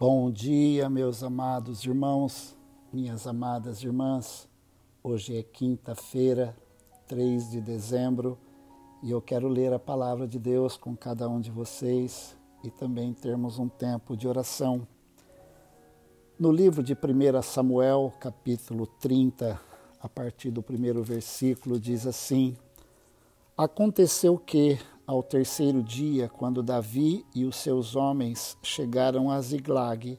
Bom dia, meus amados irmãos, minhas amadas irmãs. Hoje é quinta-feira, 3 de dezembro, e eu quero ler a palavra de Deus com cada um de vocês e também termos um tempo de oração. No livro de 1 Samuel, capítulo 30, a partir do primeiro versículo, diz assim: Aconteceu que, ao terceiro dia, quando Davi e os seus homens chegaram a Ziglag,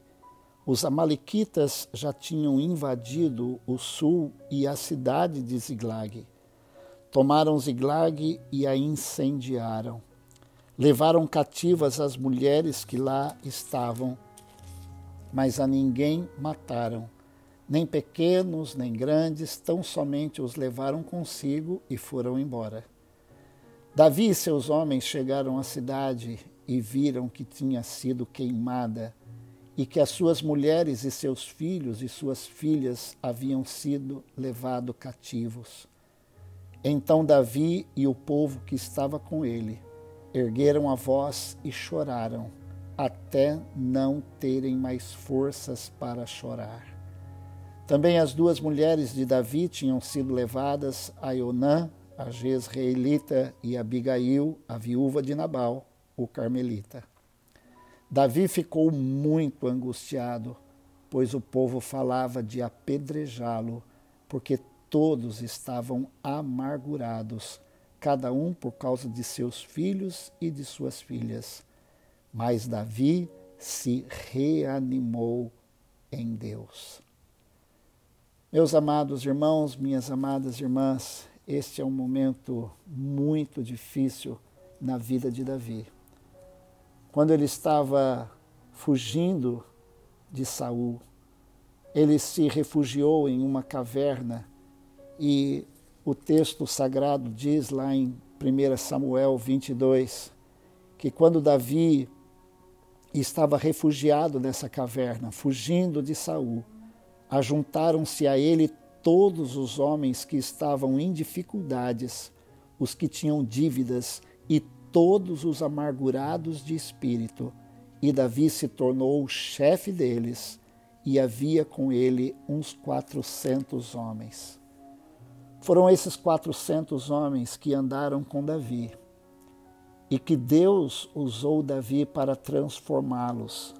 os Amalequitas já tinham invadido o sul e a cidade de Ziglag. Tomaram Ziglag e a incendiaram. Levaram cativas as mulheres que lá estavam, mas a ninguém mataram, nem pequenos nem grandes, tão somente os levaram consigo e foram embora. Davi e seus homens chegaram à cidade e viram que tinha sido queimada e que as suas mulheres e seus filhos e suas filhas haviam sido levados cativos. Então Davi e o povo que estava com ele ergueram a voz e choraram, até não terem mais forças para chorar. Também as duas mulheres de Davi tinham sido levadas a Ionã, a Jezreelita e Abigail, a viúva de Nabal, o carmelita. Davi ficou muito angustiado, pois o povo falava de apedrejá-lo, porque todos estavam amargurados, cada um por causa de seus filhos e de suas filhas. Mas Davi se reanimou em Deus. Meus amados irmãos, minhas amadas irmãs, este é um momento muito difícil na vida de Davi. Quando ele estava fugindo de Saul, ele se refugiou em uma caverna e o texto sagrado diz lá em 1 Samuel 22 que quando Davi estava refugiado nessa caverna, fugindo de Saul, ajuntaram-se a ele todos os homens que estavam em dificuldades, os que tinham dívidas e todos os amargurados de espírito. E Davi se tornou o chefe deles, e havia com ele uns quatrocentos homens. Foram esses quatrocentos homens que andaram com Davi e que Deus usou Davi para transformá-los.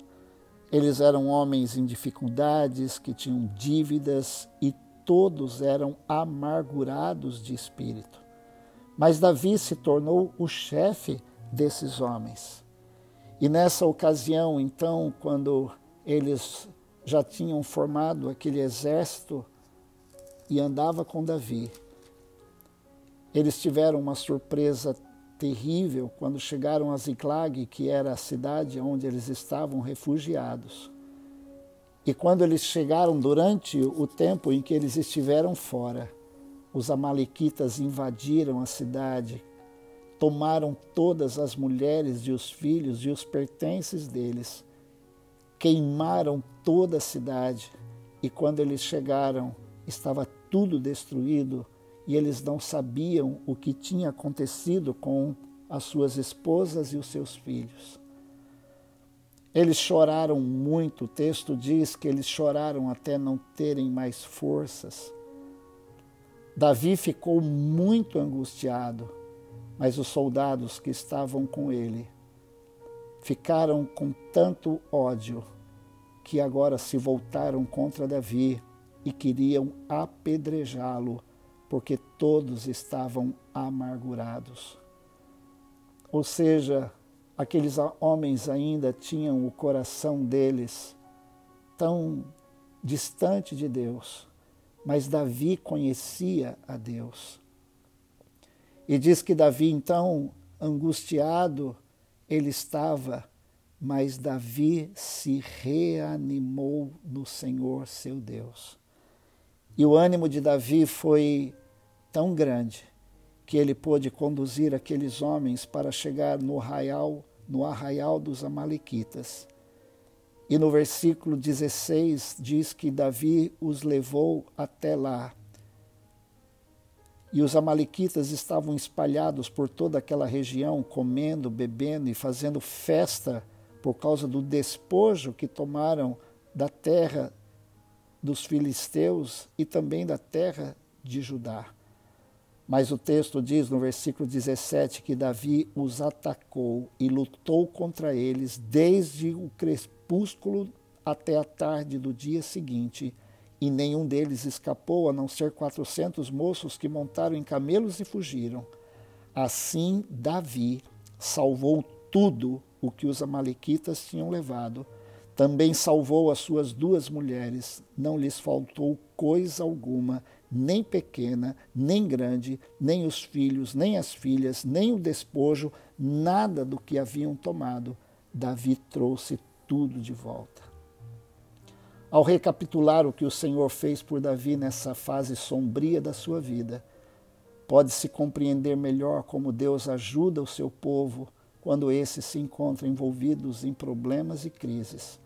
Eles eram homens em dificuldades, que tinham dívidas e todos eram amargurados de espírito. Mas Davi se tornou o chefe desses homens. E nessa ocasião, então, quando eles já tinham formado aquele exército e andava com Davi, eles tiveram uma surpresa terrível quando chegaram a Ziklag, que era a cidade onde eles estavam refugiados. E quando eles chegaram durante o tempo em que eles estiveram fora, os Amalequitas invadiram a cidade, tomaram todas as mulheres e os filhos e os pertences deles, queimaram toda a cidade. E quando eles chegaram, estava tudo destruído e eles não sabiam o que tinha acontecido com as suas esposas e os seus filhos. Eles choraram muito, o texto diz que eles choraram até não terem mais forças. Davi ficou muito angustiado, mas os soldados que estavam com ele ficaram com tanto ódio que agora se voltaram contra Davi e queriam apedrejá-lo, porque todos estavam amargurados. Ou seja, aqueles homens ainda tinham o coração deles tão distante de Deus, mas Davi conhecia a Deus. E diz que Davi, então, angustiado, ele estava, mas Davi se reanimou no Senhor seu Deus. E o ânimo de Davi foi tão grande que ele pôde conduzir aqueles homens para chegar no arraial, no arraial dos Amalequitas. E no versículo 16 diz que Davi os levou até lá. E os Amalequitas estavam espalhados por toda aquela região, comendo, bebendo e fazendo festa por causa do despojo que tomaram da terra dos filisteus e também da terra de Judá. Mas o texto diz no versículo 17 que Davi os atacou e lutou contra eles desde o crepúsculo até a tarde do dia seguinte, e nenhum deles escapou, a não ser quatrocentos moços que montaram em camelos e fugiram. Assim, Davi salvou tudo o que os Amalequitas tinham levado. Também salvou as suas duas mulheres, não lhes faltou coisa alguma, nem pequena, nem grande, nem os filhos, nem as filhas, nem o despojo, nada do que haviam tomado. Davi trouxe tudo de volta. Ao recapitular o que o Senhor fez por Davi nessa fase sombria da sua vida, pode-se compreender melhor como Deus ajuda o seu povo quando esses se encontram envolvidos em problemas e crises.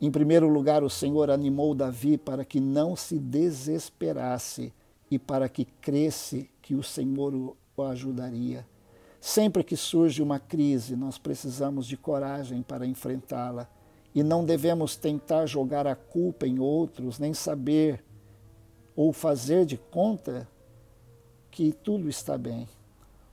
Em primeiro lugar, o Senhor animou Davi para que não se desesperasse e para que cresce que o Senhor o ajudaria. Sempre que surge uma crise, nós precisamos de coragem para enfrentá-la e não devemos tentar jogar a culpa em outros, nem saber ou fazer de conta que tudo está bem.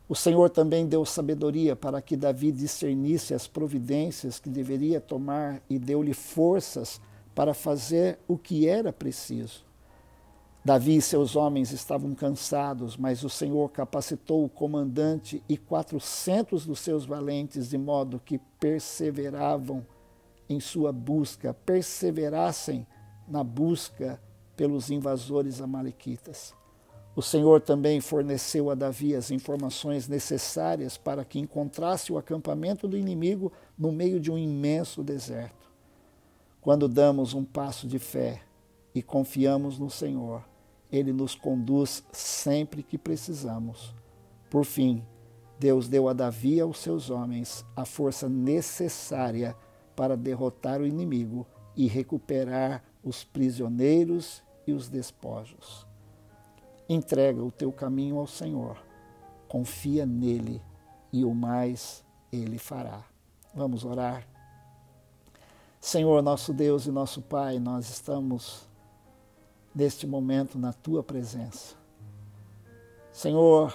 O Senhor também deu sabedoria para que Davi discernisse as providências que deveria tomar e deu-lhe forças para fazer o que era preciso. Davi e seus homens estavam cansados, mas o Senhor capacitou o comandante e quatrocentos dos seus valentes, de modo que perseveravam em sua busca, perseverassem na busca pelos invasores amalequitas. O Senhor também forneceu a Davi as informações necessárias para que encontrasse o acampamento do inimigo no meio de um imenso deserto. Quando damos um passo de fé e confiamos no Senhor, Ele nos conduz sempre que precisamos. Por fim, Deus deu a Davi e aos seus homens a força necessária para derrotar o inimigo e recuperar os prisioneiros e os despojos. Entrega o teu caminho ao Senhor, confia nele e o mais ele fará. Vamos orar. Senhor, nosso Deus e nosso Pai, nós estamos neste momento na tua presença. Senhor,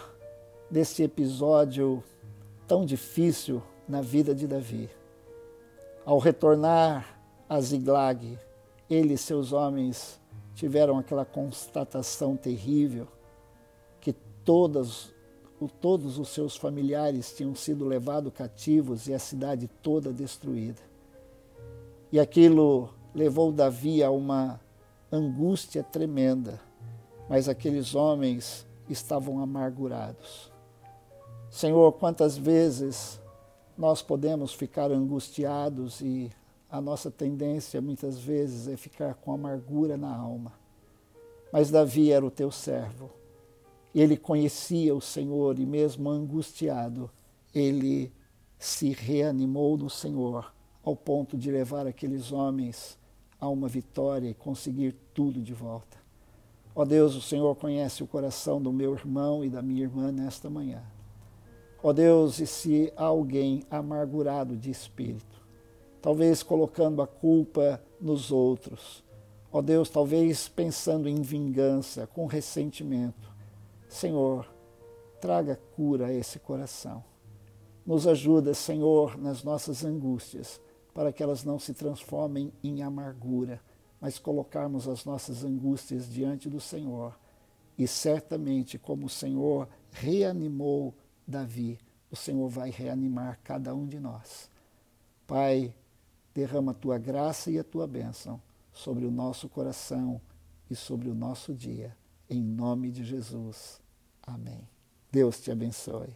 neste episódio tão difícil na vida de Davi, ao retornar a Ziglag, ele e seus homens tiveram aquela constatação terrível que todas, todos os seus familiares tinham sido levados cativos e a cidade toda destruída. E aquilo levou Davi a uma angústia tremenda, mas aqueles homens estavam amargurados. Senhor, quantas vezes nós podemos ficar angustiados e a nossa tendência muitas vezes é ficar com amargura na alma. Mas Davi era o teu servo. Ele conhecia o Senhor e, mesmo angustiado, ele se reanimou no Senhor, ao ponto de levar aqueles homens a uma vitória e conseguir tudo de volta. Ó Deus, o Senhor conhece o coração do meu irmão e da minha irmã nesta manhã. Ó Deus, e se há alguém amargurado de espírito, talvez colocando a culpa nos outros. Ó Deus, talvez pensando em vingança, com ressentimento. Senhor, traga cura a esse coração. Nos ajuda, Senhor, nas nossas angústias, para que elas não se transformem em amargura, mas colocarmos as nossas angústias diante do Senhor. E certamente, como o Senhor reanimou Davi, o Senhor vai reanimar cada um de nós. Pai, derrama a tua graça e a tua bênção sobre o nosso coração e sobre o nosso dia. Em nome de Jesus. Amém. Deus te abençoe.